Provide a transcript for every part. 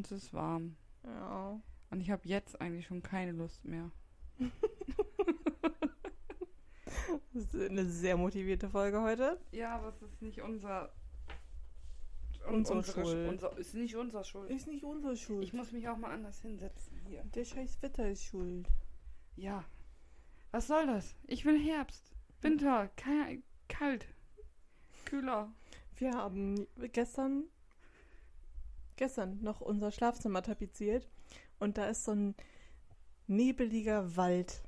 und es ist warm. Ja. Und ich habe jetzt eigentlich schon keine Lust mehr. Das ist eine sehr motivierte Folge heute. Ja, aber es ist nicht unser. Unsere unsere Schuld. Unser, ist nicht unser Schuld. Ist nicht unsere Schuld. Ich muss mich auch mal anders hinsetzen hier. Der scheiß Wetter ist schuld. Ja. Was soll das? Ich will Herbst. Winter. Kalt. Kühler. Wir haben gestern, gestern noch unser Schlafzimmer tapeziert und da ist so ein nebeliger Wald.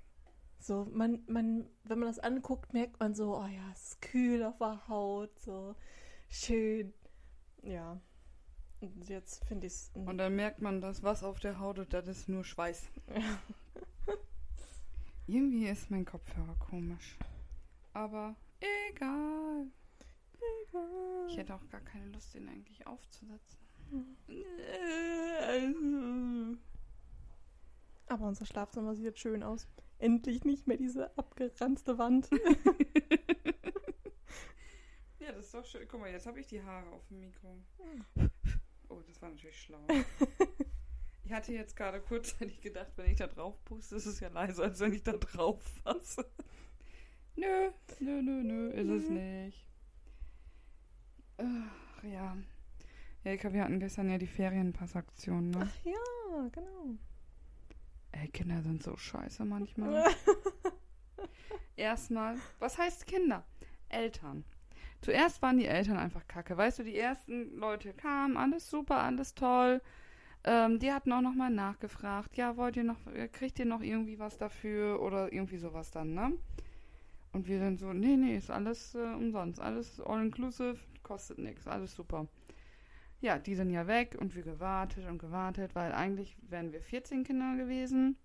So, man, man, wenn man das anguckt, merkt man so, oh ja, es ist kühl auf der Haut, so schön. Ja. Und jetzt finde ich es. Und dann merkt man, dass was auf der Haut ist, das ist nur Schweiß. Irgendwie ist mein Kopfhörer komisch. Aber egal. Ich hätte auch gar keine Lust, den eigentlich aufzusetzen. Aber unser Schlafzimmer sieht jetzt schön aus. Endlich nicht mehr diese abgeranzte Wand. Ja, das ist doch schön. Guck mal, jetzt habe ich die Haare auf dem Mikro. Oh, das war natürlich schlau. Ich hatte jetzt gerade kurzzeitig gedacht, wenn ich da drauf puste, ist es ja leiser, als wenn ich da drauf fasse. Nö, nö, nö, nö, ist es nicht. Ach, ja. Ja, Eka, wir hatten gestern ja die Ferienpassaktion, ne? Ach ja, genau. Ey, Kinder sind so scheiße manchmal. Erstmal, was heißt Kinder? Eltern. Zuerst waren die Eltern einfach kacke. Weißt du, die ersten Leute kamen, alles super, alles toll. Ähm, die hatten auch nochmal nachgefragt. Ja, wollt ihr noch, kriegt ihr noch irgendwie was dafür oder irgendwie sowas dann, ne? Und wir dann so, nee, nee, ist alles äh, umsonst. Alles all-inclusive, kostet nichts, alles super. Ja, die sind ja weg und wir gewartet und gewartet, weil eigentlich wären wir 14 Kinder gewesen.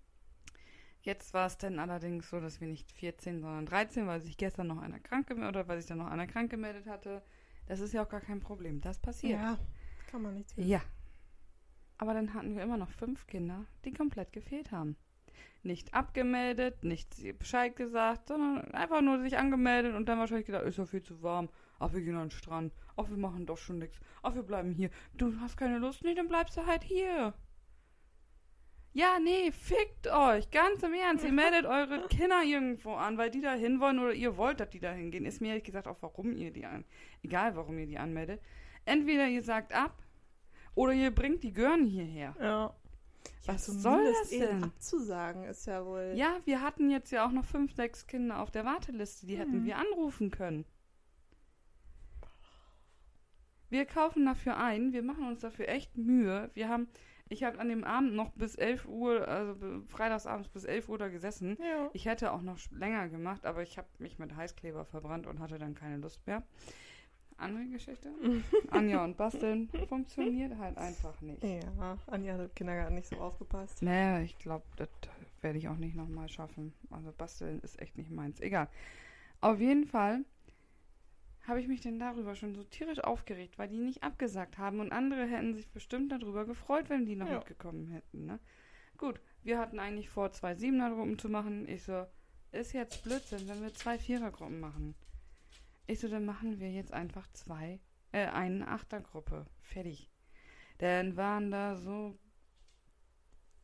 Jetzt war es dann allerdings so, dass wir nicht 14, sondern 13, weil sich gestern noch einer krank gemeldet oder weil sich dann noch einer krank gemeldet hatte. Das ist ja auch gar kein Problem. Das passiert. Ja, kann man nichts Ja. Aber dann hatten wir immer noch fünf Kinder, die komplett gefehlt haben. Nicht abgemeldet, nicht Bescheid gesagt, sondern einfach nur sich angemeldet und dann wahrscheinlich gedacht, ist ja viel zu warm. Ach, wir gehen an den Strand. Ach, wir machen doch schon nichts. Ach, wir bleiben hier. Du hast keine Lust? Nee, dann bleibst du halt hier. Ja, nee, fickt euch. Ganz im Ernst. Ihr meldet eure Kinder irgendwo an, weil die da hin wollen oder ihr wollt, dass die da hingehen. Ist mir ehrlich gesagt auch, warum ihr die an. Egal, warum ihr die anmeldet. Entweder ihr sagt ab oder ihr bringt die Gören hierher. Ja. Was ja, soll das denn? abzusagen ist ja wohl. Ja, wir hatten jetzt ja auch noch fünf, sechs Kinder auf der Warteliste. Die hätten Mhm. wir anrufen können. Wir kaufen dafür ein. Wir machen uns dafür echt Mühe. Wir haben, ich habe an dem Abend noch bis 11 Uhr, also be- freitagsabends bis 11 Uhr da gesessen. Ja. Ich hätte auch noch länger gemacht, aber ich habe mich mit Heißkleber verbrannt und hatte dann keine Lust mehr. Andere Geschichte? Anja und Basteln funktioniert halt einfach nicht. Ja, Anja hat im Kindergarten nicht so aufgepasst. Naja, ich glaube, das werde ich auch nicht nochmal schaffen. Also basteln ist echt nicht meins. Egal. Auf jeden Fall habe ich mich denn darüber schon so tierisch aufgeregt, weil die nicht abgesagt haben und andere hätten sich bestimmt darüber gefreut, wenn die noch Ja. mitgekommen hätten. Ne? Gut, wir hatten eigentlich vor, zwei Siebener-Gruppen zu machen. Ich so, ist jetzt Blödsinn, wenn wir zwei Vierergruppen machen. Ich so, dann machen wir jetzt einfach zwei, äh, eine Achtergruppe. Fertig. Dann waren da so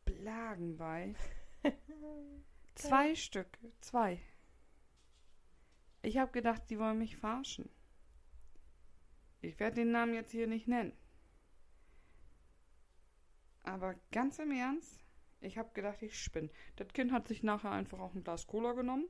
Blagen bei. Zwei Stück. Zwei. Ich habe gedacht, die wollen mich verarschen. Ich werde den Namen jetzt hier nicht nennen. Aber ganz im Ernst, ich habe gedacht, ich spinne. Das Kind hat sich nachher einfach auch ein Glas Cola genommen.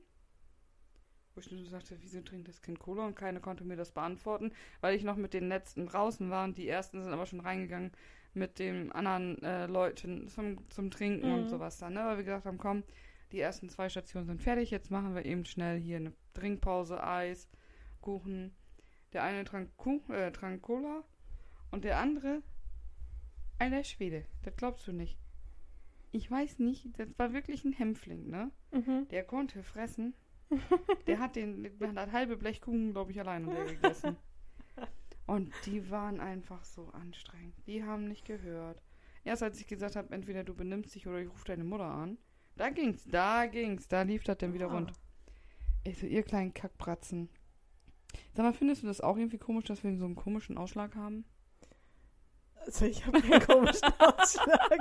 Wo ich nur so sagte, wieso trinkt das Kind Cola? Und keine konnte mir das beantworten, weil ich noch mit den letzten draußen war und die ersten sind aber schon reingegangen mit den anderen äh, Leuten zum, zum Trinken und Mhm. sowas dann, ne? Weil wir gesagt haben, komm, die ersten zwei Stationen sind fertig, jetzt machen wir eben schnell hier eine Trinkpause, Eis, Kuchen. Der eine trank, Kuchen, äh, trank Cola und der andere, alter Schwede, das glaubst du nicht. Ich weiß nicht, das war wirklich ein Hämpfling, ne? Mhm. Der konnte fressen. Der hat den, der hat das halbe Blech Kuchen, glaube ich, alleine gegessen. Und die waren einfach so anstrengend. Die haben nicht gehört. Erst als ich gesagt habe, entweder du benimmst dich oder ich rufe deine Mutter an. Da ging's, da ging's, da lief das dann wieder Ah. rund. Ich so, ihr kleinen Kackbratzen. Sag mal, findest du das auch irgendwie komisch, dass wir so einen komischen Ausschlag haben? Also ich habe keinen komischen Ausschlag.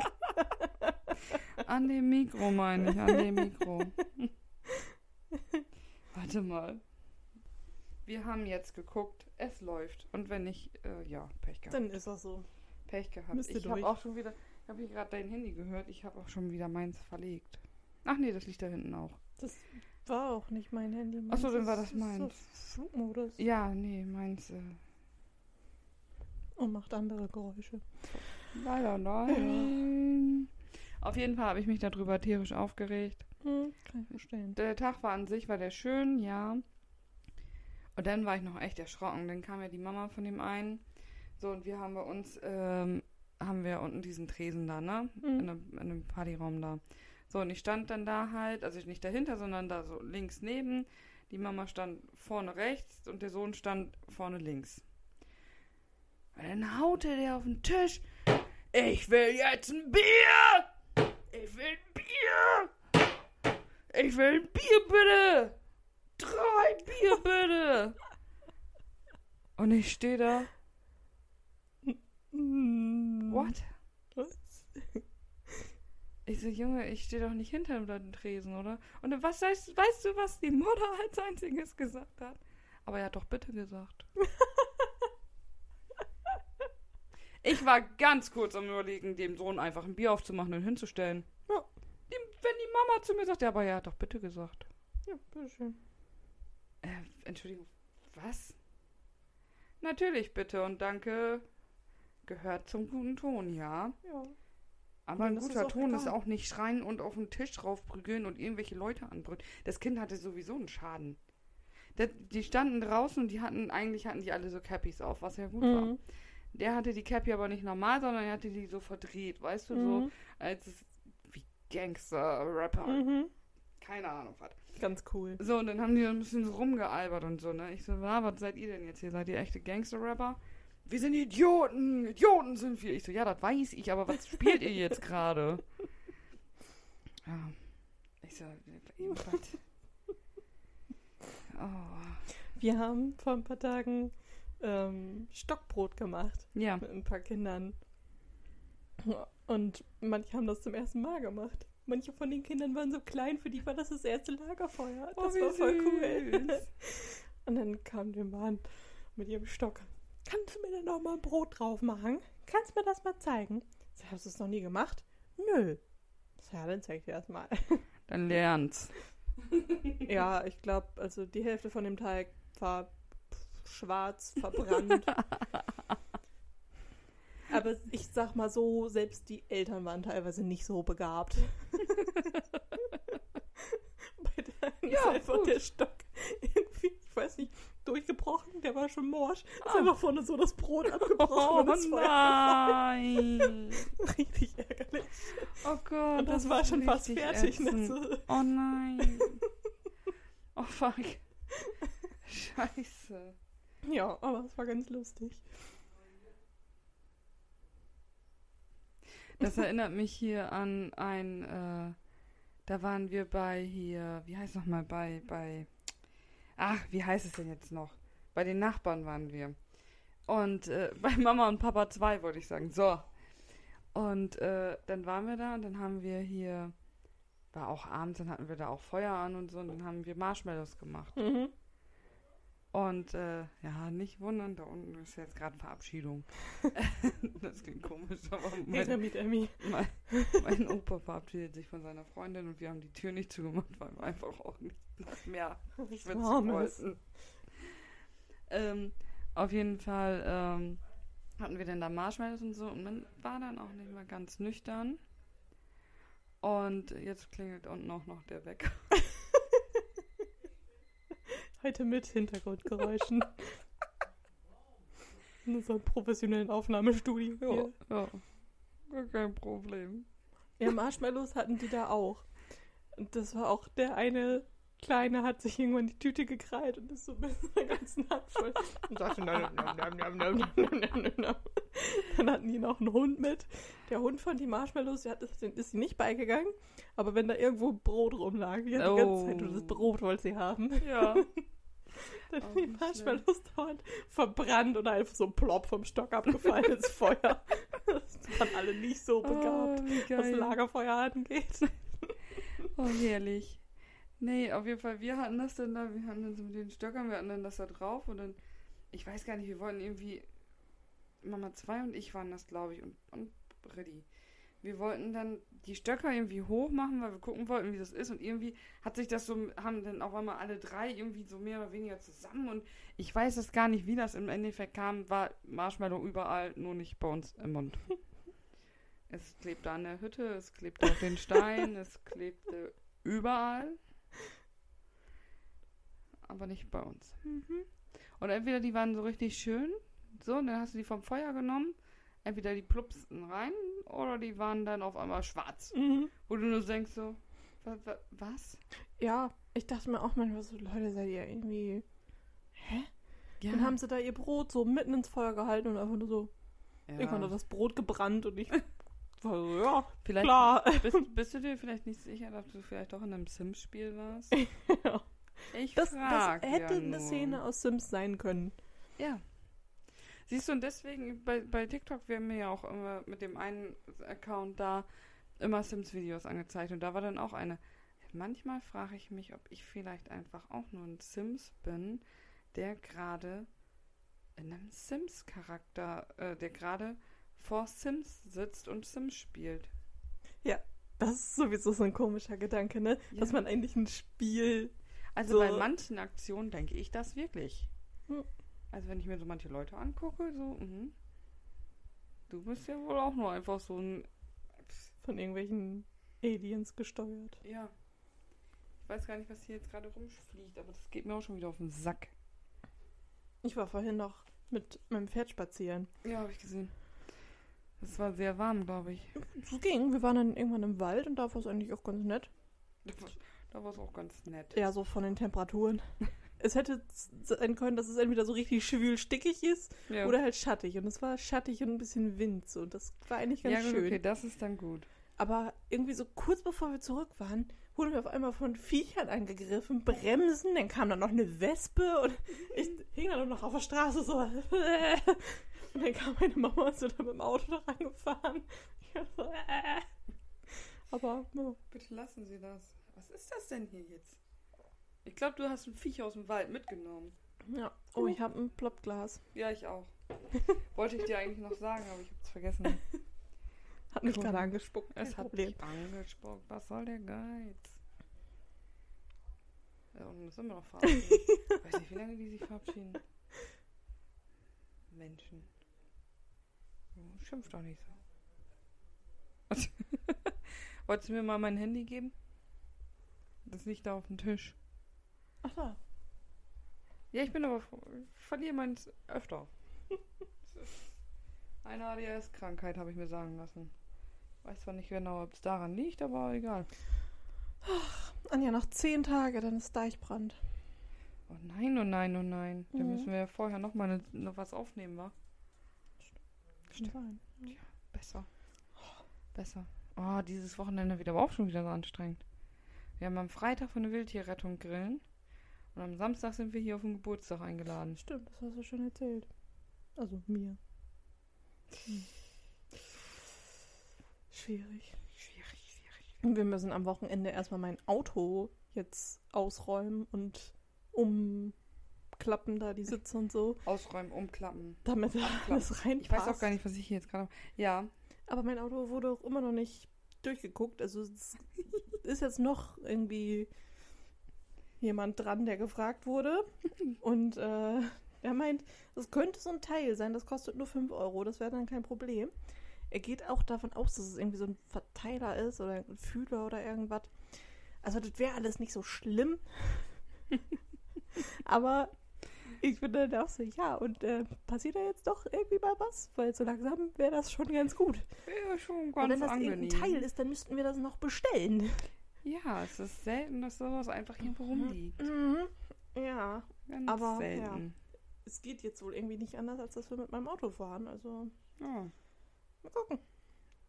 An dem Mikro meine ich, an dem Mikro. Warte mal. Wir haben jetzt geguckt, es läuft. Und wenn nicht, äh, ja, Pech gehabt. Dann ist das so. Pech gehabt. Müsste ich habe auch schon wieder, ich habe hier gerade dein Handy gehört, ich habe auch schon wieder meins verlegt. Ach nee, das liegt da hinten auch. Das war auch nicht mein Handy. Ach so, Meins dann war das meins. So Flugmodus. Ja, nee, meins. Äh, Und macht andere Geräusche. leider nein. Auf jeden Fall habe ich mich darüber tierisch aufgeregt. Hm, kann ich verstehen. Der Tag war an sich, war der schön, ja. Und dann war ich noch echt erschrocken. Dann kam ja die Mama von dem einen. So, und wir haben bei uns, ähm, haben wir unten diesen Tresen da, ne? Mhm. In, einem, in einem Partyraum da. So, und ich stand dann da halt, also nicht dahinter, sondern da so links neben. Die Mama stand vorne rechts und der Sohn stand vorne links. Und dann haute der auf den Tisch. Ich will jetzt ein Bier! Ich will ein Bier! Ich will ein Bier, bitte! Drei Bier, bitte! Und ich stehe da. What? Ich so, Junge, ich stehe doch nicht hinter dem Tresen, oder? Und dann, was weißt, weißt du, was die Mutter als einziges gesagt hat? Aber er hat doch bitte gesagt. ich war ganz kurz am überlegen, dem Sohn einfach ein Bier aufzumachen und hinzustellen. Ja. Die, wenn die Mama zu mir sagt, ja, aber er hat doch bitte gesagt. Ja, bitteschön. Äh, Entschuldigung, was? Natürlich bitte und danke gehört zum guten Ton, ja. Ja. Aber ein ist guter auch Ton ist egal. auch nicht schreien und auf den Tisch draufprügeln und irgendwelche Leute anbrüllen. Das Kind hatte sowieso einen Schaden. Der, die standen draußen und die hatten, eigentlich hatten die alle so Cappies auf, was ja gut war. Mhm. Der hatte die Cappy aber nicht normal, sondern er hatte die so verdreht, weißt du, so Mhm. als wie Gangster-Rapper. Mhm. Keine Ahnung, was. Ganz cool. So, und dann haben die ein bisschen so rumgealbert und so, ne? Ich so, na, was seid ihr denn jetzt hier? Seid ihr echte Gangster-Rapper? Wir sind Idioten! Idioten sind wir! Ich so, ja, das weiß ich, aber was spielt ihr jetzt gerade? Ja. Ich so, was? Oh. Wir haben vor ein paar Tagen ähm, Stockbrot gemacht Ja. mit ein paar Kindern. Und manche haben das zum ersten Mal gemacht. Manche von den Kindern waren so klein, für die war das das erste Lagerfeuer. Oh, Das wie war voll cool. süß. Und dann kam der Mann mit ihrem Stock. Kannst du mir denn noch mal Brot drauf machen? Kannst du mir das mal zeigen? Sag, hast du es noch nie gemacht? Nö. Sag, Ja, dann zeig ich dir das mal. Dann lernt's. ja, ich glaube, also die Hälfte von dem Teig war schwarz, verbrannt. Aber ich sag mal so, selbst die Eltern waren teilweise nicht so begabt. Bei der Ja, einfach gut. der Stock irgendwie, ich weiß nicht, durchgebrochen, der war schon morsch. Ist Ah. einfach vorne so das Brot abgebrochen Oh das Feuer nein! Richtig ärgerlich. Oh Gott. Und das, ist war schon fast fertig. Ne? Oh nein. Oh fuck. Scheiße. Ja, aber es war ganz lustig. Das erinnert mich hier an ein, äh, da waren wir bei hier, wie heißt nochmal, bei, bei, ach, wie heißt es denn jetzt noch? Bei den Nachbarn waren wir. Und äh, bei Mama und Papa 2, wollte ich sagen. So. Und äh, dann waren wir da und dann haben wir hier, war auch abends, dann hatten wir da auch Feuer an und so und dann haben wir Marshmallows gemacht. Mhm. Und äh, ja, nicht wundern, da unten ist jetzt gerade Verabschiedung. das klingt komisch, aber Hey, mein, damit Emmy. mein, mein Opa verabschiedet sich von seiner Freundin und wir haben die Tür nicht zugemacht, weil wir einfach auch nicht mehr schwitzen wollten. Ähm, auf jeden Fall ähm, hatten wir dann da Marshmallows und so und man war dann auch nicht mehr ganz nüchtern. Und jetzt klingelt unten auch noch der Wecker. Heute mit Hintergrundgeräuschen. In unserem professionellen Aufnahmestudio. Hier. Ja, ja. Kein Problem. Ja, Marshmallows hatten die da auch. Und das war auch der eine Kleine hat sich irgendwann die Tüte gekrallt und ist so mit seiner ganzen Hand voll. Und sagte, nam, nam, nam, nam, nam, nam, nam, Dann hatten die noch einen Hund mit. Der Hund fand die Marshmallows, die hat, ist sie nicht beigegangen, aber wenn da irgendwo Brot rumlag, die hat oh. die ganze Zeit oh. nur das Brot wollte sie haben. Ja. Die nicht Marshmallows dauernd verbrannt oder einfach so plopp vom Stock abgefallen ins Feuer. Das waren alle nicht so begabt, Oh, wie was. Lagerfeuer angeht. Oh, herrlich. Nee, auf jeden Fall, wir hatten das dann da, wir hatten dann so mit den Stöckern, wir hatten dann das da drauf und dann, ich weiß gar nicht, wir wollten irgendwie, Mama 2 und ich waren das, glaube ich, und, und Freddy. Wir wollten dann die Stöcker irgendwie hoch machen, weil wir gucken wollten, wie das ist und irgendwie hat sich das so, haben dann auf einmal alle drei irgendwie so mehr oder weniger zusammen und ich weiß es gar nicht, wie das im Endeffekt kam, war Marshmallow überall, nur nicht bei uns im Mund. Es klebte an der Hütte, es klebte auf den Stein, es klebte überall. Aber nicht bei uns. Und entweder die waren so richtig schön, so, und dann hast du die vom Feuer genommen, entweder die plupsten rein oder die waren dann auf einmal schwarz. Mhm. Wo du nur denkst so, wa, wa, was? Ja, ich dachte mir auch manchmal so, Leute, seid ihr irgendwie. Hä? Ja, Dann haben sie da ihr Brot so mitten ins Feuer gehalten und einfach nur so. Irgendwann hat ja. das Brot gebrannt und ich war so, ja, Vielleicht klar. bist, bist du dir vielleicht nicht sicher, dass du vielleicht doch in einem Sims-Spiel warst? Ja. Ich Das, das frag hätte ja eine nur. Szene aus Sims sein können. Ja. Siehst du, und deswegen bei, bei TikTok werden mir ja auch immer mit dem einen Account da immer Sims-Videos angezeigt. Und da war dann auch eine. Manchmal frage ich mich, ob ich vielleicht einfach auch nur ein Sims bin, der gerade in einem Sims-Charakter, äh, der gerade vor Sims sitzt und Sims spielt. Das ist sowieso so ein komischer Gedanke, ne? Dass Ja. man eigentlich ein Spiel. Also So- bei manchen Aktionen denke ich das wirklich. Hm. Also wenn ich mir so manche Leute angucke, so, mhm. du bist ja wohl auch nur einfach so ein von irgendwelchen Aliens gesteuert. Ja. Ich weiß gar nicht, was hier jetzt gerade rumfliegt, aber das geht mir auch schon wieder auf den Sack. Ich war vorhin noch mit meinem Pferd spazieren. Ja, habe ich gesehen. Es war sehr warm, glaube ich. Es ging. Wir waren dann irgendwann im Wald und da war es eigentlich auch ganz nett. Da war es auch ganz nett. Ja, so von den Temperaturen. es hätte sein können, dass es entweder so richtig schwül stickig ist Ja, oder halt schattig. Und es war schattig und ein bisschen Wind. So. Das war eigentlich ganz ja gut, schön. okay, das ist dann gut. Aber irgendwie so kurz bevor wir zurück waren, wurden wir auf einmal von Viechern angegriffen, bremsen, dann kam dann noch eine Wespe und ich hing dann noch auf der Straße so. Und dann kam meine Mama und so da mit dem Auto da reingefahren. Ich war so, äh. Aber ja. Bitte lassen Sie das. Was ist das denn hier jetzt? Ich glaube, du hast ein Viech aus dem Wald mitgenommen. ja. Oh, ich habe ein Plopglas. Ja, ich auch. Wollte ich dir eigentlich noch sagen, aber ich habe es vergessen. Hat mich gerade angespuckt. Es hat mich angespuckt. Was soll der Geiz? Ja, und müssen immer noch verabschieden. Ich weiß nicht, wie lange die sich verabschieden. Menschen. Oh, Schimpf doch nicht so. Wolltest du mir mal mein Handy geben? Das liegt da auf dem Tisch. Ach da. Ja, ich bin aber verliere meins öfter. Eine ADHS-Krankheit, habe ich mir sagen lassen. Weiß zwar nicht genau, ob es daran liegt, aber egal. Anja, noch zehn Tage, dann ist Deichbrand. Oh nein, oh nein, oh nein. Da Mhm. müssen wir ja vorher noch mal ne, noch was aufnehmen, wa? Kann sein. Besser. Besser. Oh, dieses Wochenende wird aber auch schon wieder so anstrengend. Wir haben am Freitag für eine Wildtierrettung grillen. Und am Samstag sind wir hier auf den Geburtstag eingeladen. Stimmt, das hast du schon erzählt. Also mir. Hm. Schwierig. Schwierig, schwierig. Und wir müssen am Wochenende erstmal mein Auto jetzt ausräumen und umklappen da die Sitze und so, Ausräumen, umklappen. damit da alles reinpasst. Ich weiß auch gar nicht, was ich hier jetzt gerade. Ja, Aber mein Auto wurde auch immer noch nicht durchgeguckt. Also es ist jetzt noch irgendwie jemand dran, der gefragt wurde. Und äh, er meint, das könnte so ein Teil sein, das kostet nur 5 Euro, das wäre dann kein Problem. Er geht auch davon aus, dass es irgendwie so ein Verteiler ist oder ein Fühler oder irgendwas. Also das wäre alles nicht so schlimm. Aber ich bin dann auch so, ja, und äh, passiert da jetzt doch irgendwie mal was? Weil so langsam wäre das schon ganz gut. ja schon Und ganz wenn das angenehm. irgendein Teil ist, dann müssten wir das noch bestellen. Ja, es ist selten, dass sowas einfach hier rumliegt. Mhm. Ja, Ganz Aber, selten. es geht jetzt wohl irgendwie nicht anders, als dass wir mit meinem Auto fahren. Also, Ja. mal gucken.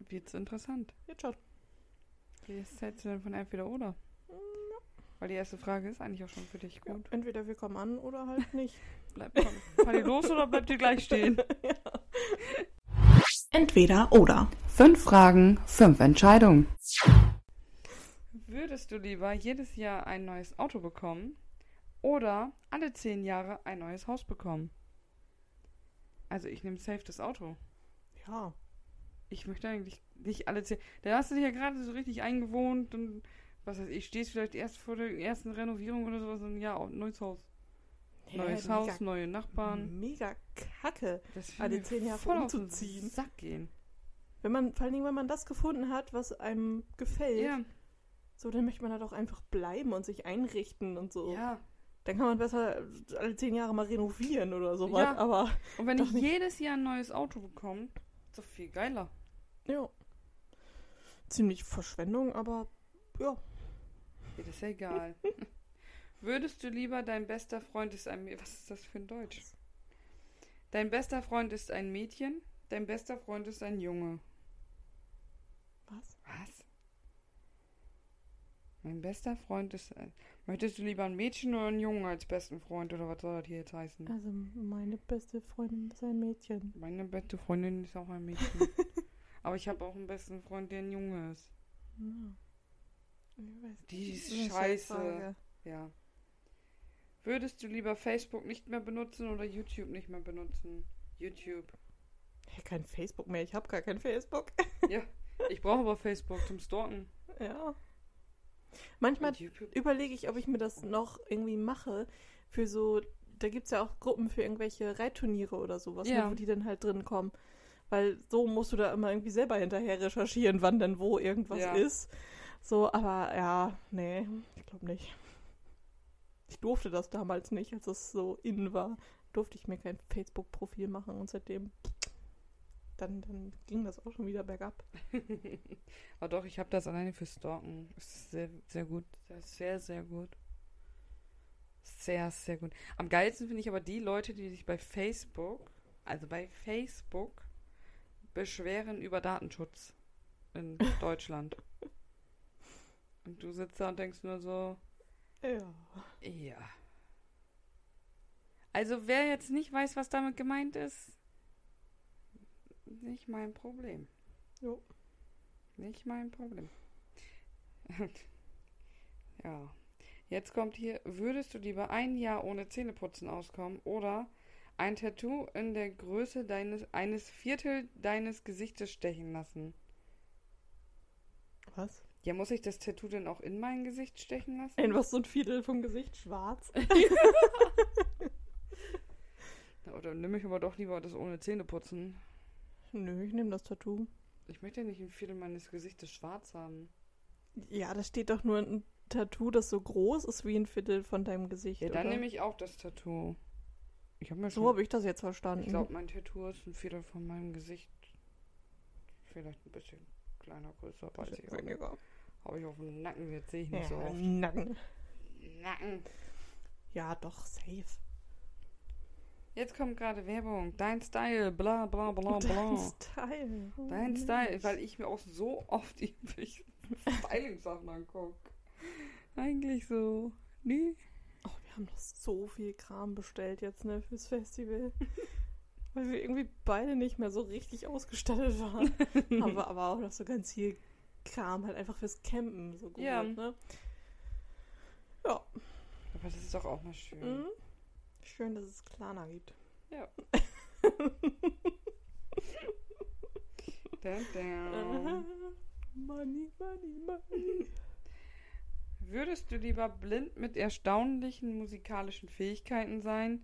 Wird's interessant. Jetzt schon. Wie hältst du denn von entweder oder? Weil die erste Frage ist eigentlich auch schon für dich Ja, gut. entweder wir kommen an oder halt nicht. Bleib, komm, fahr die los oder bleibt die gleich stehen? Entweder oder. Fünf Fragen, fünf Entscheidungen. Würdest du lieber jedes Jahr ein neues Auto bekommen oder alle zehn Jahre ein neues Haus bekommen? Also ich nehme safe das Auto. Ja. Ich möchte eigentlich nicht alle zehn. Da hast du dich ja gerade so richtig eingewohnt und was weiß ich, stehst vielleicht erst vor der ersten Renovierung oder sowas und ja, neues Haus. Neues Hä, Haus, neue Nachbarn. Mega kacke. Das alle zehn Jahre voll umzuziehen. Sack gehen. Wenn man, vor allen Dingen, wenn man das gefunden hat, was einem gefällt, Ja, so, dann möchte man halt auch einfach bleiben und sich einrichten und so. ja. Dann kann man besser alle zehn Jahre mal renovieren oder sowas. Ja. Aber Und wenn Doch ich nicht. jedes Jahr ein neues Auto bekomme, ist doch viel geiler. ja. Ziemlich Verschwendung, aber ja. Ja, das ist ja egal. Würdest du lieber dein bester Freund ist ein Mädchen. Was ist das für ein Deutsch? Dein bester Freund ist ein Mädchen, dein bester Freund ist ein Junge. Was? Was? Mein bester Freund ist ein. Möchtest du lieber ein Mädchen oder einen Jungen als besten Freund oder was soll das hier jetzt heißen? Also meine beste Freundin ist ein Mädchen. Meine beste Freundin ist auch ein Mädchen. Aber ich habe auch einen besten Freund, der ein Junge ist. Ja. Weiß Die ist scheiße. Ja. Würdest du lieber Facebook nicht mehr benutzen oder YouTube nicht mehr benutzen? YouTube. Hey, kein Facebook mehr. Ich habe gar kein Facebook. Ja, ich brauche aber Facebook zum Stalken. ja. Manchmal überlege ich, ob ich mir das noch irgendwie mache für so, da gibt es ja auch Gruppen für irgendwelche Reitturniere oder sowas, Ja. ne, wo die dann halt drin kommen. Weil so musst du da immer irgendwie selber hinterher recherchieren, wann denn wo irgendwas Ja. ist. So, aber ja, nee, ich glaube nicht. Ich durfte das damals nicht, als es so innen war. Durfte ich mir kein Facebook-Profil machen und seitdem dann, dann ging das auch schon wieder bergab. Aber doch, ich habe das alleine für Stalken. Ist sehr, sehr gut. Sehr, sehr gut. Sehr, sehr gut. Am geilsten finde ich aber die Leute, die sich bei Facebook, also bei Facebook, beschweren über Datenschutz in Deutschland. Und du sitzt da und denkst nur so, Ja. ja. Also wer jetzt nicht weiß, was damit gemeint ist, nicht mein Problem. Jo. Nicht mein Problem. ja. Jetzt kommt hier, würdest du lieber ein Jahr ohne Zähneputzen auskommen oder ein Tattoo in der Größe deines eines Viertel deines Gesichtes stechen lassen? Was? Ja, muss ich das Tattoo denn auch in mein Gesicht stechen lassen? Einfach so ein Viertel vom Gesicht schwarz. Oder nehme ich aber doch lieber das ohne Zähneputzen. Nö, ich nehme das Tattoo. Ich möchte nicht ein Viertel meines Gesichtes schwarz haben. Ja, da steht doch nur ein Tattoo, das so groß ist wie ein Viertel von deinem Gesicht. Ja, dann oder? nehme ich auch das Tattoo. Ich habe mir So schon habe ich das jetzt verstanden. Ich glaube, mein Tattoo ist ein Viertel von meinem Gesicht. Vielleicht ein bisschen kleiner, größer, weiß ich auch nicht. Habe ich auf dem Nacken, jetzt sehe ich nicht Ja, so oft. Nacken. Nacken. Ja, doch, safe. Jetzt kommt gerade Werbung. Dein Style, bla bla bla Dein bla. Style. Oh, Dein Style, weil ich mir auch so oft die Styling-Sachen angucke. Eigentlich so. Nee. Oh, wir haben noch so viel Kram bestellt jetzt, ne, fürs Festival. weil wir irgendwie beide nicht mehr so richtig ausgestattet waren. haben wir aber auch noch so ganz viel Kram halt einfach fürs Campen so gut, Ja. ne? Ja. Aber das ist doch auch mal schön. Mhm. Schön, dass es Klana gibt. Ja. Dun, dun. money, money, money. Würdest du lieber blind mit erstaunlichen musikalischen Fähigkeiten sein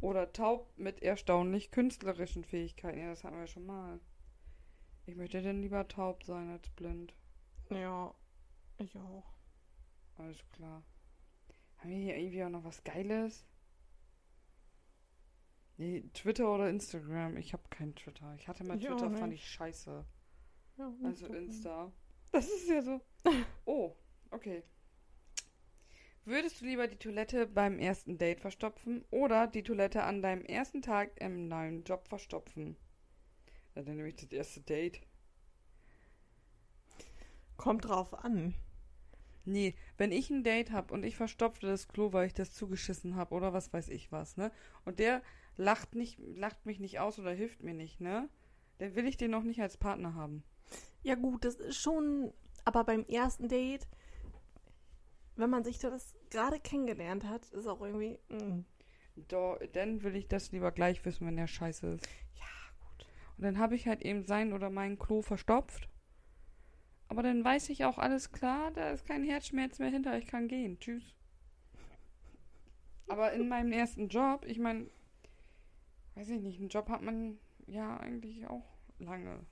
oder taub mit erstaunlich künstlerischen Fähigkeiten? Ja, das hatten wir schon mal. Ich möchte denn lieber taub sein als blind. Ja, ich auch. Alles klar. Haben wir hier irgendwie auch noch was Geiles? Nee, Twitter oder Instagram? Ich habe kein Twitter. Ich hatte mal Ich Twitter, fand ich scheiße. Ja, Also. Insta. Das ist ja so. Oh, okay. Würdest du lieber die Toilette beim ersten Date verstopfen oder die Toilette an deinem ersten Tag im neuen Job verstopfen? Ja, dann nehme ich das erste Date. Kommt drauf an. Nee, wenn ich ein Date hab und ich verstopfte das Klo, weil ich das zugeschissen hab oder was weiß ich was, ne? Und der lacht nicht, lacht mich nicht aus oder hilft mir nicht, ne? Dann will ich den noch nicht als Partner haben. Ja gut, das ist schon, aber beim ersten Date, wenn man sich das gerade kennengelernt hat, ist auch irgendwie, mm. Do, dann will ich das lieber gleich wissen, wenn der scheiße ist. ja gut. Und dann habe ich halt eben sein oder mein Klo verstopft. Aber dann weiß ich auch alles klar, da ist kein Herzschmerz mehr hinter, ich kann gehen. Tschüss. Aber in meinem ersten Job, ich meine, weiß ich nicht, einen Job hat man ja eigentlich auch lange.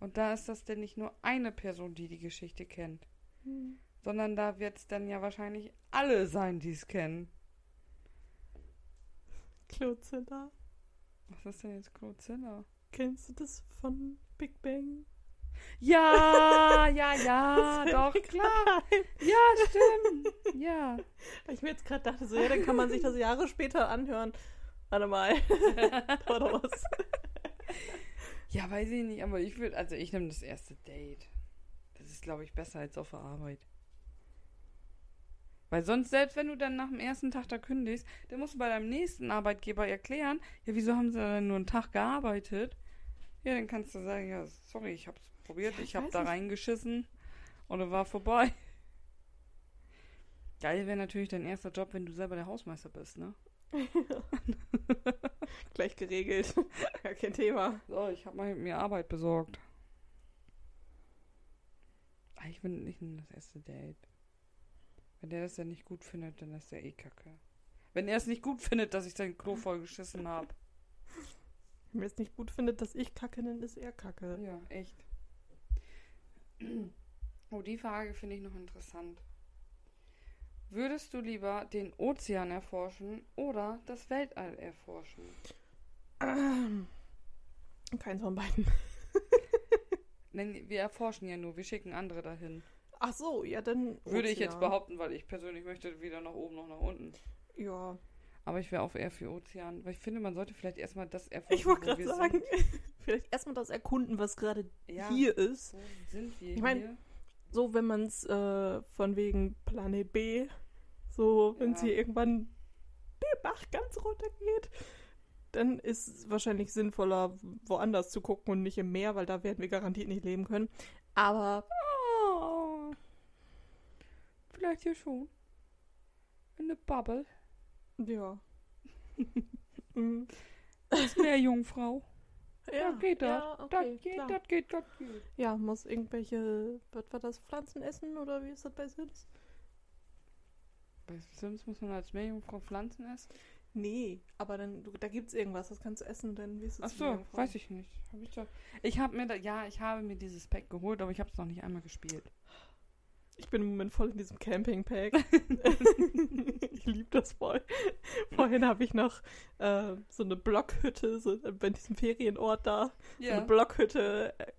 Und da ist das denn nicht nur eine Person, die die Geschichte kennt, Hm. sondern da wird es dann ja wahrscheinlich alle sein, die es kennen. Klozilla. Was ist denn jetzt Clozilla? Kennst du das von Big Bang? Ja, ja, ja, doch, klar. ein. Ja, stimmt. Ja. Ich mir jetzt gerade dachte, so, ja, dann kann man sich das Jahre später anhören. Warte mal. da war doch was. Ja, weiß ich nicht, aber ich würde, also ich nehme das erste Date. Das ist, glaube ich, besser als auf der Arbeit. Weil sonst, selbst wenn du dann nach dem ersten Tag da kündigst, dann musst du bei deinem nächsten Arbeitgeber erklären, ja, wieso haben sie denn nur einen Tag gearbeitet? Ja, dann kannst du sagen, ja, sorry, ich hab's probiert, Ja, ich ich hab da nicht. reingeschissen und es war vorbei. Geil wäre natürlich dein erster Job, wenn du selber der Hausmeister bist, ne? Gleich geregelt. Gar kein Thema. So, ich habe mal mir Arbeit besorgt. Ah, Ich bin nicht in das erste Date. Wenn der das dann nicht gut findet, dann ist der eh kacke. Wenn er es nicht gut findet, dass ich sein Klo voll geschissen habe. Wenn mir es nicht gut findet, dass ich kacke, dann ist er kacke. Ja, echt. Oh, die Frage finde ich noch interessant. Würdest du lieber den Ozean erforschen oder das Weltall erforschen? Keins von beiden. Nein, wir erforschen ja nur, wir schicken andere dahin. Ach so, ja, dann. Würde ich jetzt behaupten, weil ich persönlich möchte weder nach oben noch nach unten. Ja. Aber ich wäre auch eher für Ozean, weil ich finde, man sollte vielleicht erstmal das erforschen, Ich wollte wo gerade sagen, vielleicht erstmal das erkunden, was gerade. Ja, hier ist. wo sind wir Ich mein, hier? So, wenn man es äh, von wegen Planet B, so, wenn es Ja. hier irgendwann der Bach ganz runter geht, dann ist es wahrscheinlich sinnvoller, woanders zu gucken und nicht im Meer, weil da werden wir garantiert nicht leben können. Aber Oh. Vielleicht hier schon. In eine Bubble. ja. Mhm. Als Meerjungfrau. ja, das geht das. ja, okay, das geht, klar. das geht, das geht. Ja, muss irgendwelche, was war das, Pflanzen essen oder wie ist das bei Sims? Bei Sims muss man als Meerjungfrau Pflanzen essen? Nee, aber dann, du, da gibt's irgendwas, das kannst du essen und dann wirst du Ach so, weiß ich nicht. Hab ich. Ich habe mir da, ja, ich habe mir dieses Pack geholt, aber ich habe es noch nicht einmal gespielt. Ich bin im Moment voll in diesem Camping-Pack. ich liebe das voll. Vorhin habe ich noch äh, so eine Blockhütte, so bei diesem Ferienort da, so eine Blockhütte äh,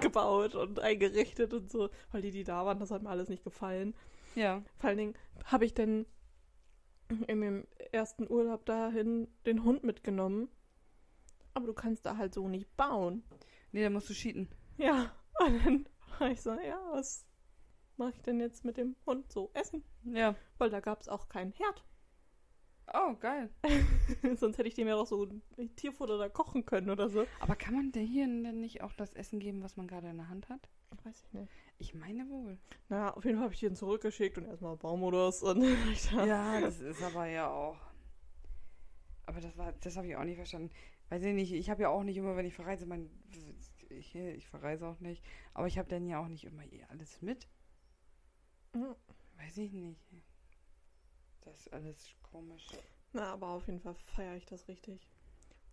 gebaut und eingerichtet und so. Weil die, die da waren, das hat mir alles nicht gefallen. Ja. Vor allen Dingen habe ich dann in dem ersten Urlaub dahin den Hund mitgenommen. Aber du kannst da halt so nicht bauen. Nee, da musst du cheaten. Ja, und dann war ich so, ja, was mache ich denn jetzt mit dem Hund so? Essen? Ja. Weil da gab es auch keinen Herd. Oh, geil. Sonst hätte ich dem ja auch so Tierfutter da kochen können oder so. Aber kann man denn hier denn nicht auch das Essen geben, was man gerade in der Hand hat? Weiß ich nicht. Ich meine wohl. Naja, auf jeden Fall habe ich den zurückgeschickt und erstmal Baumodus und ja. Das ist aber ja auch. Aber das war, das habe ich auch nicht verstanden. Weiß ich nicht, ich habe ja auch nicht immer, wenn ich verreise, mein, ich, ich verreise auch nicht, aber ich habe dann ja auch nicht immer eh alles mit. Ja. Weiß ich nicht. Das ist alles komisch. Na, aber auf jeden Fall feiere ich das richtig.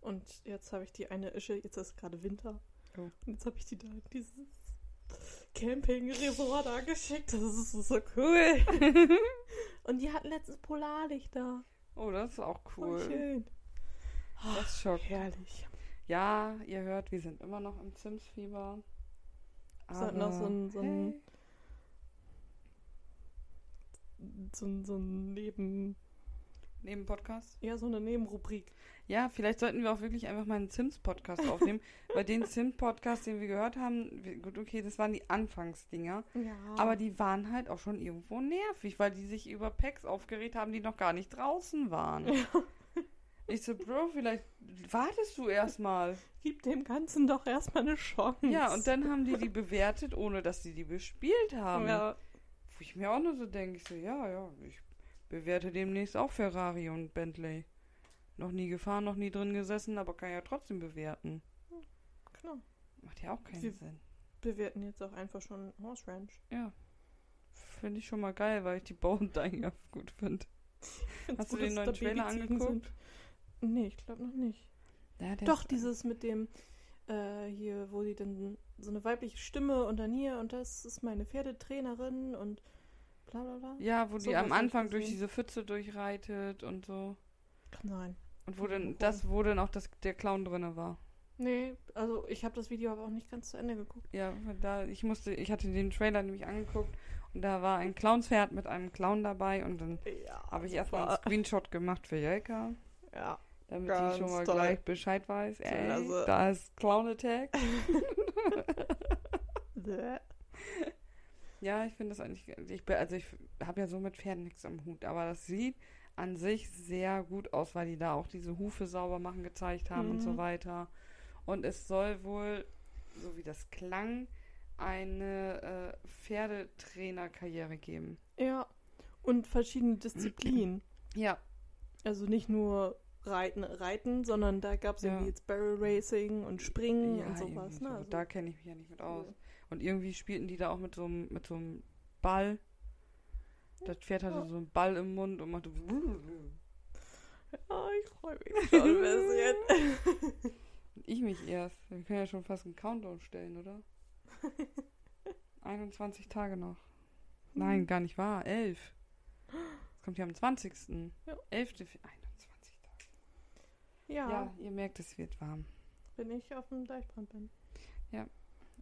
Und jetzt habe ich die eine Ische, jetzt ist gerade Winter. Oh. Und jetzt habe ich die da dieses Camping-Resort da geschickt. Das ist so cool. und die hatten letztens Polarlichter. Oh, das ist auch Voll cool. schön. Das schockt. Herrlich. Ja, ihr hört, wir sind immer noch im Sims-Fieber. Es hat noch so ein- so ein- hey. So, ein- so ein Neben Neben Podcast? Ja, so eine Nebenrubrik. Ja, vielleicht sollten wir auch wirklich einfach mal einen Sims-Podcast aufnehmen. Bei den Sims-Podcasts, den wir gehört haben, gut, okay, das waren die Anfangsdinger. Ja. Aber die waren halt auch schon irgendwo nervig, weil die sich über Packs aufgeregt haben, die noch gar nicht draußen waren. Ich so, Bro, vielleicht wartest du erstmal. Gib dem Ganzen doch erstmal eine Chance. Ja, und dann haben die die bewertet, ohne dass die die bespielt haben. Ja, Wo ich mir auch nur so denke, ich so, ja, ja, ich bewerte demnächst auch Ferrari und Bentley. Noch nie gefahren, noch nie drin gesessen, aber kann ja trotzdem bewerten. klar. Macht ja auch keinen Sie- Sinn. Bewerten jetzt auch einfach schon Horse Ranch. Ja. Finde ich schon mal geil, weil ich die Bauern eigentlich gut finde. Hast du den neuen Trailer angeguckt? sind. Nee, ich glaube noch nicht. Ja, Doch, dieses mit dem, äh, hier, wo die dann so eine weibliche Stimme und dann hier und das ist meine Pferdetrainerin und bla bla bla. Ja, wo die Sowas am Anfang durch diese Pfütze durchreitet und so. Kann sein. Und wo dann, das, wo dann auch das, der Clown drinne war. Nee, also ich habe das Video aber auch nicht ganz zu Ende geguckt. Ja, da, ich musste, ich hatte den Trailer nämlich angeguckt und da war ein Clownspferd mit einem Clown dabei und dann Ja, habe ich erstmal einen Screenshot gemacht für Jelka, Ja. damit sie schon mal toll. gleich Bescheid weiß. Ey, da ist Clown Attack. Ja, ich finde das eigentlich, ich, also ich habe ja so mit Pferden nichts am Hut, aber das sieht an sich sehr gut aus, weil die da auch diese Hufe sauber machen gezeigt haben und so Mhm. weiter. Und es soll wohl, so wie das klang, eine äh, Pferdetrainerkarriere geben. Ja. Und verschiedene Disziplinen. Ja, Also nicht nur Reiten, Reiten, sondern da gab es Ja. irgendwie jetzt Barrel Racing und Springen ja und sowas. Ne? so. Also, da kenne ich mich ja nicht mit aus. Ja. Und irgendwie spielten die da auch mit so einem mit so einem Ball. Das Pferd hatte Ja. so einen Ball im Mund und machte. Ja, ich freue mich schon ein bisschen. Ich mich erst. Wir können ja schon fast einen Countdown stellen, oder? 21 Tage noch. Nein, gar nicht wahr. 11. Das kommt ja am 20. Ja. 11. 21 Tage. ja, Ja. ihr merkt, es wird warm. wenn ich auf dem Deichbrand bin.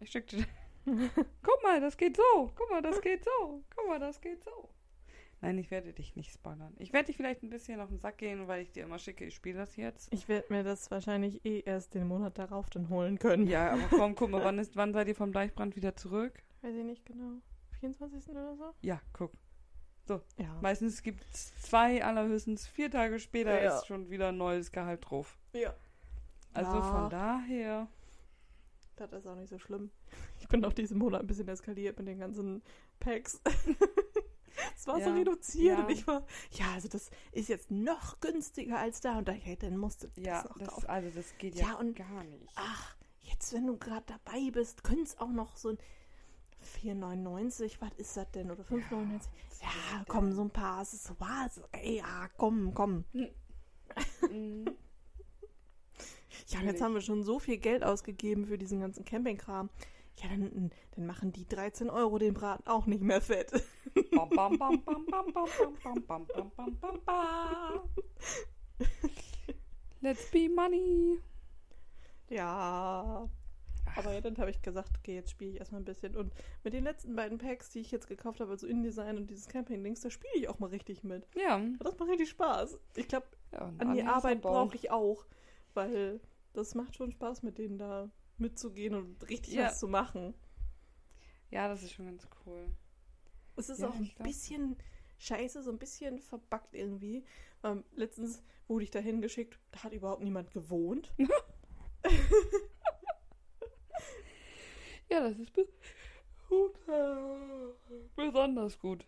Ich schickte. Guck mal, das geht so. Guck mal, das geht so. Guck mal, das geht so. Nein, ich werde dich nicht spoilern. Ich werde dich vielleicht ein bisschen auf den Sack gehen, weil ich dir immer schicke, ich spiele das jetzt. Ich werde mir das wahrscheinlich eh erst den Monat darauf dann holen können. Ja, aber komm, guck mal, wann, ist, wann seid ihr vom Deichbrand wieder zurück? Weiß ich nicht genau. 24. oder so? Ja, guck. Ja. Meistens gibt es zwei, allerhöchstens vier Tage später Ja. ist schon wieder ein neues Gehalt drauf. ja. Also Ja. von daher. Das ist auch nicht so schlimm. Ich bin auch diesen Monat ein bisschen eskaliert mit den ganzen Packs. Es war so Ja, reduziert ja. und ich war, ja, also das ist jetzt noch günstiger als da und da, ja, dann musst du das Ja, noch das, kaufen. also das geht ja, Ja, und- gar nicht. Ach, jetzt, wenn du gerade dabei bist, könnte es auch noch so ein 4,99, was ist das denn? Oder 5,99? Ja, komm, so ein paar Accessoires. Ey, ja, komm, komm. Mhm ja, jetzt haben wir schon so viel Geld ausgegeben für diesen ganzen Campingkram. Ja, dann, dann machen die 13 Euro den Braten auch nicht mehr fett. Let's be money. Ja. Aber ja, dann habe ich gesagt, okay, jetzt spiele ich erstmal ein bisschen. Und mit den letzten beiden Packs, die ich jetzt gekauft habe, also InDesign und dieses Camping-Dings, da spiele ich auch mal richtig mit. Ja. Das macht richtig Spaß. Ich glaube, ja, an die Arbeit brauche ich auch, weil das macht schon Spaß, mit denen da mitzugehen und richtig Ja. was zu machen. Ja, das ist schon ganz cool. Es ist Ja, auch ein bisschen scheiße, so ein bisschen verbuggt irgendwie. Ähm, letztens wurde ich da hingeschickt, da hat überhaupt niemand gewohnt. Ja, das ist be gut. besonders gut.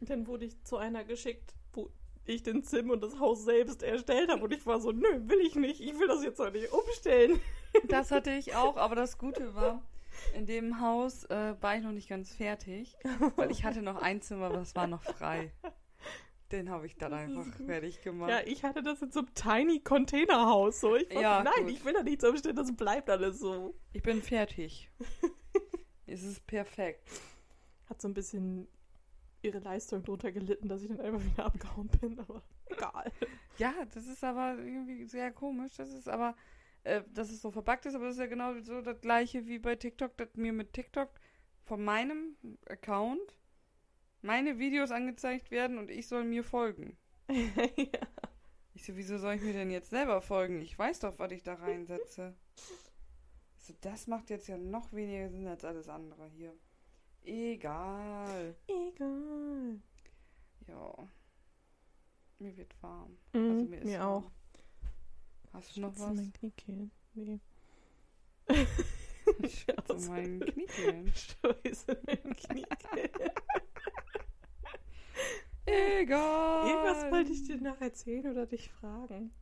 Und dann wurde ich zu einer geschickt, wo ich den Sim und das Haus selbst erstellt habe. Und ich war so, nö, will ich nicht. Ich will das jetzt auch nicht umstellen. Das hatte ich auch, aber das Gute war, in dem Haus äh, war ich noch nicht ganz fertig, weil ich hatte noch ein Zimmer, das war noch frei. Den habe ich dann einfach fertig gemacht. Ja, ich hatte das in so einem tiny Containerhaus. So. Ich war Ja, so, nein, gut. ich will da nichts umstellen, das bleibt alles so. Ich bin fertig. es ist perfekt. Hat so ein bisschen ihre Leistung drunter gelitten, dass ich dann einfach wieder abgehauen bin, aber egal. Ja, das ist aber irgendwie sehr komisch. Das ist aber, äh, dass es so verbuggt ist, aber das ist ja genau so das gleiche wie bei TikTok, dass mir mit TikTok von meinem Account meine Videos angezeigt werden und ich soll mir folgen. ja. Ich so, wieso soll ich mir denn jetzt selber folgen? Ich weiß doch, was ich da reinsetze. So, das macht jetzt ja noch weniger Sinn als alles andere hier. Egal. Egal. Ja. Mir wird warm. Mhm, Also mir mir warm. auch. Hast du noch was? Mein Kniekehlen. Nee. Schwitze Scherz. mein Kniekehlen. Scheiße, mein Kniekehlen. Egal. Irgendwas wollte ich dir noch erzählen oder dich fragen.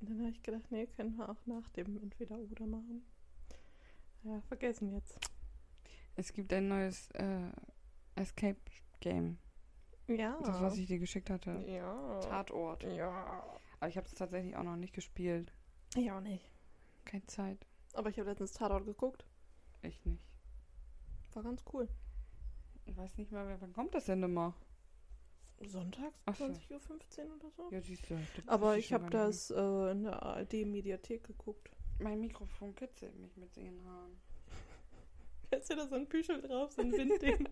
Und dann habe ich gedacht, nee, können wir auch nach dem Entweder-Oder machen. Ja, vergessen jetzt. Es gibt ein neues äh, Escape Game. Ja. Das, was ich dir geschickt hatte. ja. Tatort. Ja. Aber ich habe es tatsächlich auch noch nicht gespielt. Ich auch nicht. Keine Zeit. Aber ich habe letztens Tatort geguckt. Echt nicht. War ganz cool. Ich weiß nicht mal, wann kommt das denn immer? Sonntags, Ach so. 20.15 Uhr oder so. Ja, siehst du. Aber ich habe das äh, in der ARD-Mediathek geguckt. Mein Mikrofon kitzelt mich mit den Haaren. Ist ja da so ein Büschel drauf, so ein Windding.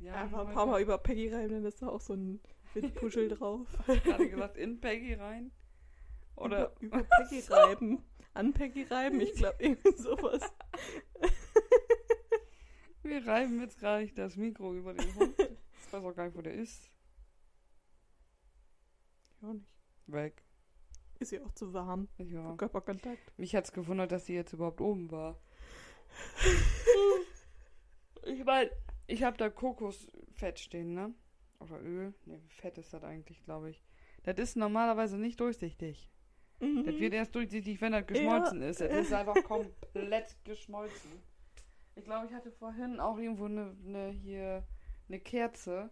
Ja, Einfach ein paar Mal über Peggy rein, dann ist da auch so ein Windpuschel drauf. gerade gesagt, in Peggy rein. Oder über, über Peggy reiben. An Peggy reiben, ich glaube irgendwie sowas. wir reiben jetzt gerade das Mikro über den Hund. Ich weiß auch gar nicht, wo der ist. Ja, nicht. Weg. Ist ja auch zu warm. Ja. Körperkontakt. Mich hat's gewundert, dass sie jetzt überhaupt oben war. Ich meine, ich habe da Kokosfett stehen, ne? Oder Öl. Ne, Fett ist das eigentlich, glaube ich. Das ist normalerweise nicht durchsichtig. Mhm. Das wird erst durchsichtig, wenn das geschmolzen ist. Das ist einfach komplett geschmolzen. Ich glaube, ich hatte vorhin auch irgendwo eine, eine hier eine Kerze.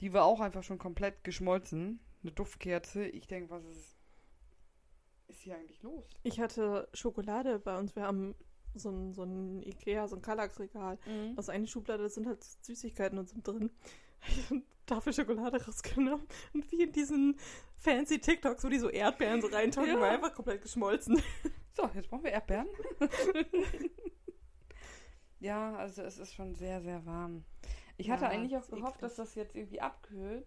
Die war auch einfach schon komplett geschmolzen. Eine Duftkerze. Ich denke, was ist, ist hier eigentlich los? Ich hatte Schokolade bei uns. Wir haben so ein, so ein Ikea, so ein Kallax-Regal. Aus einer Schublade da sind halt Süßigkeiten und so drin. Ich habe eine Tafel Schokolade rausgenommen und wie in diesen fancy TikToks, wo die so Erdbeeren so reintun, Ja. war einfach komplett geschmolzen. So, jetzt brauchen wir Erdbeeren. ja, also es ist schon sehr, sehr warm. Ich hatte Ja, eigentlich auch gehofft, dass das jetzt irgendwie abkühlt,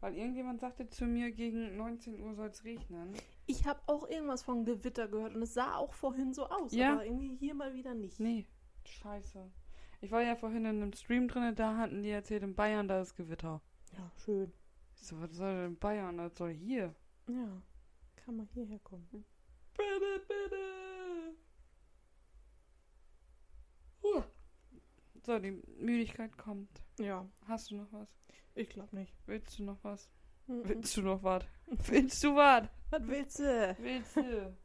weil irgendjemand sagte zu mir, gegen 19 Uhr soll es regnen. Ich habe auch irgendwas von Gewitter gehört und es sah auch vorhin so aus, Ja. aber irgendwie hier mal wieder nicht. Nee, scheiße. Ich war ja vorhin in einem Stream drin, da hatten die erzählt, in Bayern da ist Gewitter. Ja, schön. Ich so, was soll denn in Bayern? Das soll hier. Ja, kann man hierher kommen. Bitte, bitte. Huh. So, die Müdigkeit kommt. Ja, Hast du noch was? Ich glaube nicht. Willst du noch was? Mhm. Willst du noch was? Willst du was? Was willst du? Willst du?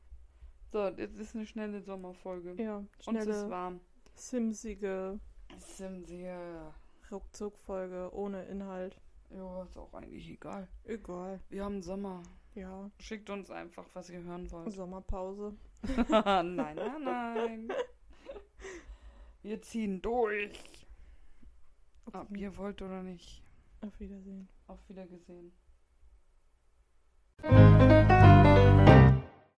So, jetzt ist eine schnelle Sommerfolge. Ja, Uns ist schnelle, warm. simsige wir. Ruckzuck-Folge ohne Inhalt. Ja, ist auch eigentlich egal. Egal. Wir haben Sommer. Ja, Schickt uns einfach, was ihr hören wollt. Sommerpause. nein, nein, nein. Wir ziehen durch. Ob Okay. ihr wollt oder nicht. Auf Wiedersehen. Auf Wiedergesehen.